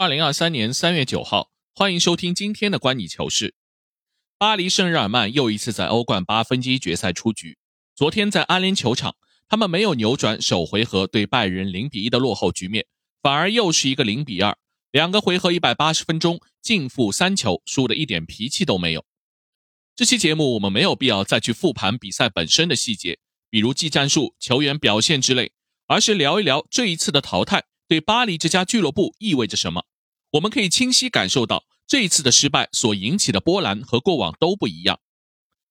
二零二三年三月九号，欢迎收听今天的观你球事。巴黎圣日耳曼又一次在欧冠八分之一决赛出局。昨天在安联球场，他们没有扭转首回合对拜仁零比一的落后局面，反而又是一个零比二。两个回合一百八十分钟，净负三球，输的一点脾气都没有。这期节目我们没有必要再去复盘比赛本身的细节，比如技战术、球员表现之类，而是聊一聊这一次的淘汰对巴黎这家俱乐部意味着什么。我们可以清晰感受到，这一次的失败所引起的波澜和过往都不一样。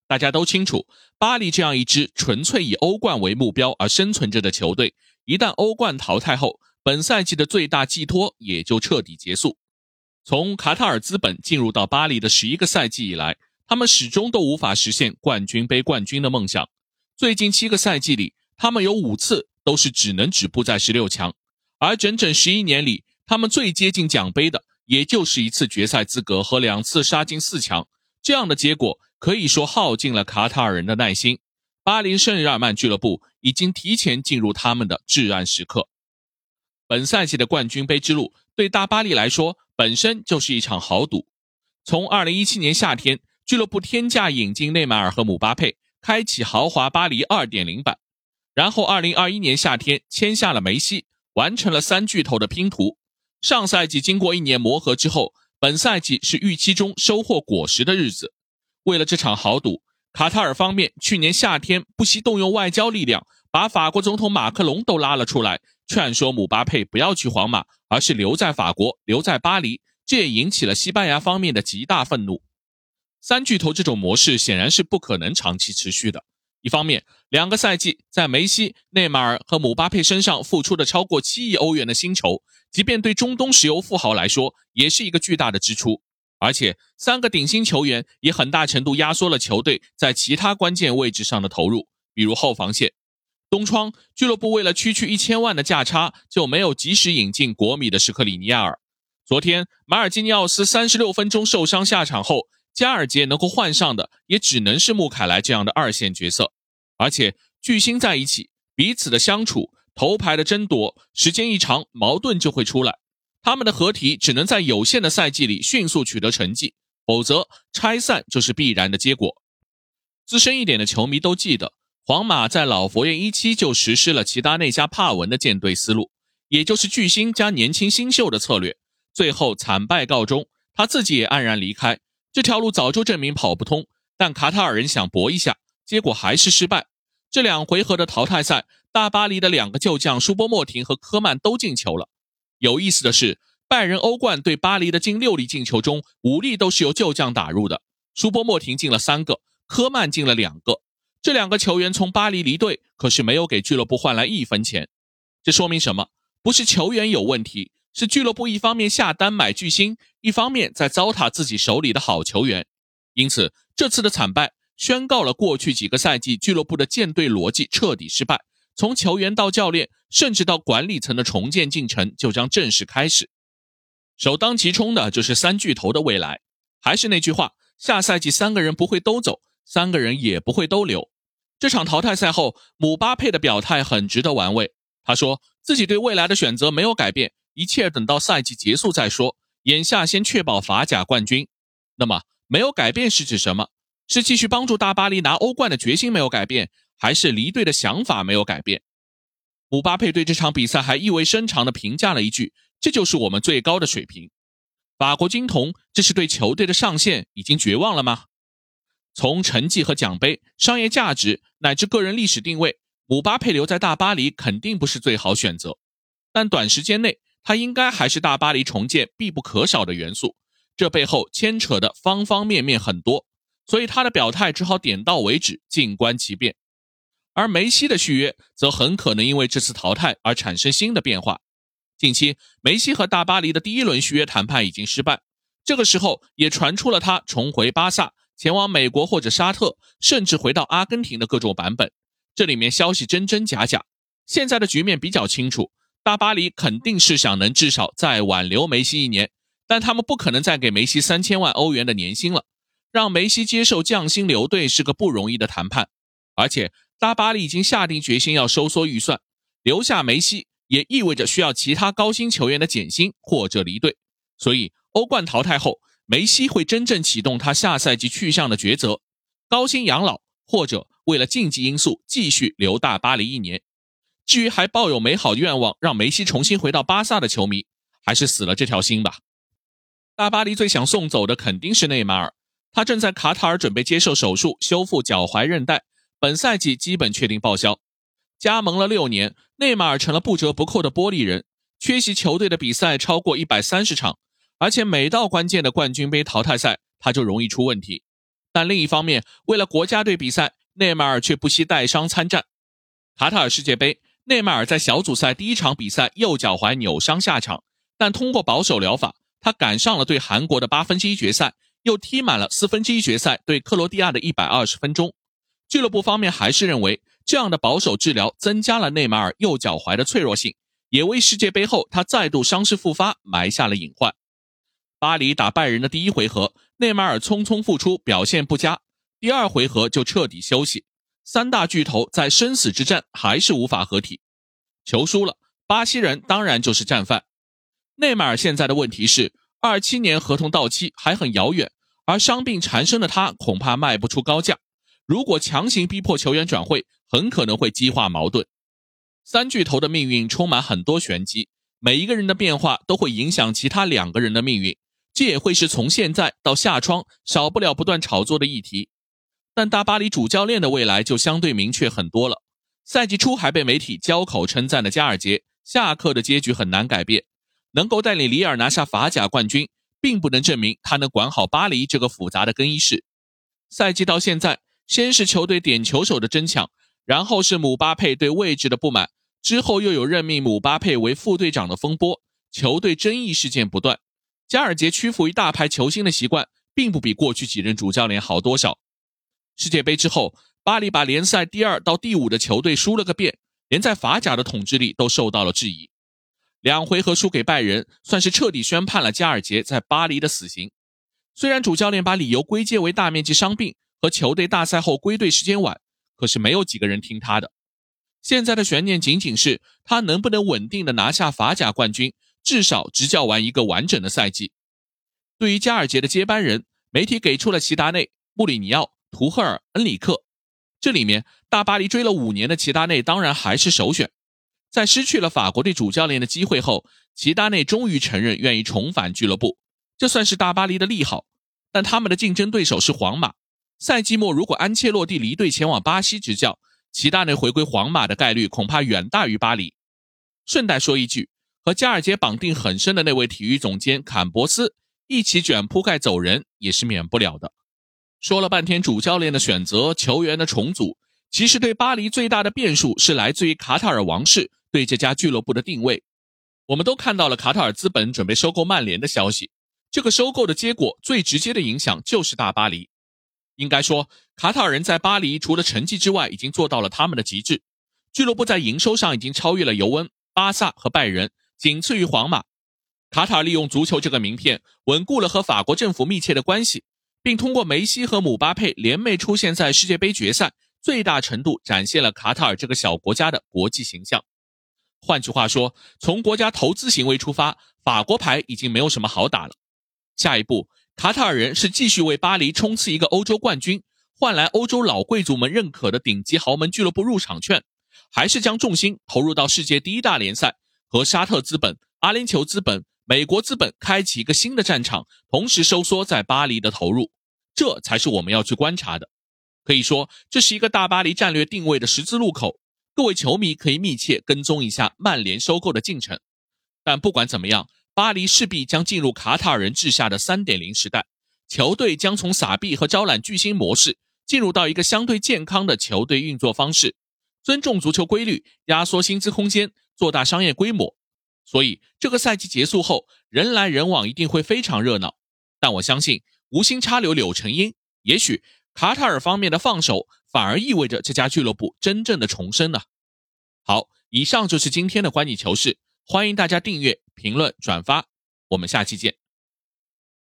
大家都清楚，巴黎这样一支纯粹以欧冠为目标而生存着的球队，一旦欧冠淘汰后，本赛季的最大寄托也就彻底结束。从卡塔尔资本进入到巴黎的十一个赛季以来，他们始终都无法实现冠军杯冠军的梦想。最近七个赛季里，他们有五次都是只能止步在十六强，而整整十一年里。他们最接近奖杯的，也就是一次决赛资格和两次杀进四强，这样的结果可以说耗尽了卡塔尔人的耐心。巴黎圣日耳曼俱乐部已经提前进入他们的至暗时刻。本赛季的冠军杯之路对大巴黎来说本身就是一场豪赌。从2017年夏天俱乐部天价引进内马尔和姆巴佩，开启豪华巴黎2.0版，然后2021年夏天签下了梅西，完成了三巨头的拼图。上赛季经过一年磨合之后，本赛季是预期中收获果实的日子。为了这场豪赌，卡塔尔方面去年夏天不惜动用外交力量，把法国总统马克龙都拉了出来，劝说姆巴佩不要去皇马，而是留在法国，留在巴黎。这也引起了西班牙方面的极大愤怒。三巨头这种模式显然是不可能长期持续的。一方面，两个赛季在梅西、内马尔和姆巴佩身上付出的超过七亿欧元的薪酬。即便对中东石油富豪来说，也是一个巨大的支出。而且，三个顶薪球员也很大程度压缩了球队在其他关键位置上的投入，比如后防线。东窗俱乐部为了区区一千万的价差，就没有及时引进国米的什克里尼亚尔。昨天，马尔基尼奥斯三十六分钟受伤下场后，加尔杰能够换上的也只能是穆凯莱这样的二线角色。而且，巨星在一起，彼此的相处。头牌的争夺，时间一长，矛盾就会出来。他们的合体只能在有限的赛季里迅速取得成绩，否则拆散就是必然的结果。资深一点的球迷都记得，皇马在老佛爷一期就实施了齐达内加帕文的建队思路，也就是巨星加年轻新秀的策略，最后惨败告终，他自己也黯然离开。这条路早就证明跑不通，但卡塔尔人想搏一下，结果还是失败。这两回合的淘汰赛。大巴黎的两个旧将舒波莫廷和科曼都进球了。有意思的是，拜仁欧冠对巴黎的近六粒进球中，五粒都是由旧将打入的。舒波莫廷进了三个，科曼进了两个。这两个球员从巴黎离队，可是没有给俱乐部换来一分钱。这说明什么？不是球员有问题，是俱乐部一方面下单买巨星，一方面在糟蹋自己手里的好球员。因此，这次的惨败宣告了过去几个赛季俱乐部的建队逻辑彻底失败。从球员到教练，甚至到管理层的重建进程就将正式开始。首当其冲的就是三巨头的未来。还是那句话，下赛季三个人不会都走，三个人也不会都留。这场淘汰赛后，姆巴佩的表态很值得玩味。他说自己对未来的选择没有改变，一切等到赛季结束再说。眼下先确保法甲冠军。那么没有改变是指什么？是继续帮助大巴黎拿欧冠的决心没有改变？还是离队的想法没有改变。姆巴佩对这场比赛还意味深长地评价了一句：“这就是我们最高的水平。”法国金童，这是对球队的上限已经绝望了吗？从成绩和奖杯、商业价值乃至个人历史定位，姆巴佩留在大巴黎肯定不是最好选择。但短时间内，他应该还是大巴黎重建必不可少的元素。这背后牵扯的方方面面很多，所以他的表态只好点到为止，静观其变。而梅西的续约则很可能因为这次淘汰而产生新的变化。近期，梅西和大巴黎的第一轮续约谈判已经失败，这个时候也传出了他重回巴萨、前往美国或者沙特，甚至回到阿根廷的各种版本。这里面消息真真假假。现在的局面比较清楚，大巴黎肯定是想能至少再挽留梅西一年，但他们不可能再给梅西三千万欧元的年薪了。让梅西接受降薪留队是个不容易的谈判，而且。大巴黎已经下定决心要收缩预算，留下梅西也意味着需要其他高薪球员的减薪或者离队。所以欧冠淘汰后，梅西会真正启动他下赛季去向的抉择：高薪养老，或者为了竞技因素继续留大巴黎一年。至于还抱有美好愿望让梅西重新回到巴萨的球迷，还是死了这条心吧。大巴黎最想送走的肯定是内马尔，他正在卡塔尔准备接受手术修复脚踝韧带，本赛季基本确定报销。加盟了六年，内马尔成了不折不扣的玻璃人，缺席球队的比赛超过一百三十场，而且每到关键的冠军杯淘汰赛，他就容易出问题。但另一方面，为了国家队比赛，内马尔却不惜带伤参战。卡塔尔世界杯。内马尔在小组赛第一场比赛右脚踝扭伤下场，但通过保守疗法，他赶上了对韩国的八分之一决赛，又踢满了四分之一决赛对克罗地亚的一百二十分钟。俱乐部方面还是认为，这样的保守治疗增加了内马尔右脚踝的脆弱性，也为世界杯后他再度伤势复发埋下了隐患。巴黎打拜仁的第一回合，内马尔匆匆复出，表现不佳，第二回合就彻底休息。三大巨头在生死之战还是无法合体，球输了，巴西人当然就是战犯。内马尔现在的问题是，二七年合同到期还很遥远，而伤病缠身的他恐怕卖不出高价。如果强行逼迫球员转会，很可能会激化矛盾。三巨头的命运充满很多玄机，每一个人的变化都会影响其他两个人的命运，这也会是从现在到夏窗少不了不断炒作的议题。但大巴黎主教练的未来就相对明确很多了。赛季初还被媒体交口称赞的加尔杰，下课的结局很难改变。能够带领里尔拿下法甲冠军，并不能证明他能管好巴黎这个复杂的更衣室。赛季到现在，先是球队点球手的争抢，然后是姆巴佩对位置的不满，之后又有任命姆巴佩为副队长的风波，球队争议事件不断。加尔杰屈服于大牌球星的习惯，并不比过去几任主教练好多少。世界杯之后，巴黎把联赛第二到第五的球队输了个遍，连在法甲的统治力都受到了质疑。两回合输给拜仁，算是彻底宣判了加尔杰在巴黎的死刑。虽然主教练把理由归结为大面积伤病和球队大赛后归队时间晚，可是没有几个人听他的。现在的悬念仅仅是他能不能稳定的拿下法甲冠军，至少执教完一个完整的赛季。对于加尔杰的接班人，媒体给出了齐达内、穆里尼奥。图赫尔、恩里克，这里面大巴黎追了五年的齐达内当然还是首选。在失去了法国队主教练的机会后，齐达内终于承认愿意重返俱乐部，这算是大巴黎的利好。但他们的竞争对手是皇马。赛季末如果安切洛蒂离队前往巴西执教，齐达内回归皇马的概率恐怕远大于巴黎。顺带说一句，和加尔杰绑定很深的那位体育总监坎博斯一起卷铺盖走人也是免不了的。说了半天主教练的选择、球员的重组，其实对巴黎最大的变数是来自于卡塔尔王室对这家俱乐部的定位。我们都看到了卡塔尔资本准备收购曼联的消息，这个收购的结果最直接的影响就是大巴黎。应该说，卡塔尔人在巴黎除了成绩之外，已经做到了他们的极致。俱乐部在营收上已经超越了尤文、巴萨和拜仁，仅次于皇马。卡塔尔利用足球这个名片，稳固了和法国政府密切的关系。并通过梅西和姆巴佩联袂出现在世界杯决赛，最大程度展现了卡塔尔这个小国家的国际形象。换句话说，从国家投资行为出发，法国牌已经没有什么好打了。下一步，卡塔尔人是继续为巴黎冲刺一个欧洲冠军，换来欧洲老贵族们认可的顶级豪门俱乐部入场券，还是将重心投入到世界第一大联赛，和沙特资本、阿联酋资本。美国资本开启一个新的战场，同时收缩在巴黎的投入，这才是我们要去观察的。可以说，这是一个大巴黎战略定位的十字路口。各位球迷可以密切跟踪一下曼联收购的进程。但不管怎么样，巴黎势必将进入卡塔尔人治下的三点零时代，球队将从撒币和招揽巨星模式进入到一个相对健康的球队运作方式，尊重足球规律，压缩薪资空间，做大商业规模。所以，这个赛季结束后，人来人往一定会非常热闹。但我相信，无心插柳柳成荫，也许卡塔尔方面的放手，反而意味着这家俱乐部真正的重生呢。好，以上就是今天的观你球事，欢迎大家订阅、评论、转发，我们下期见。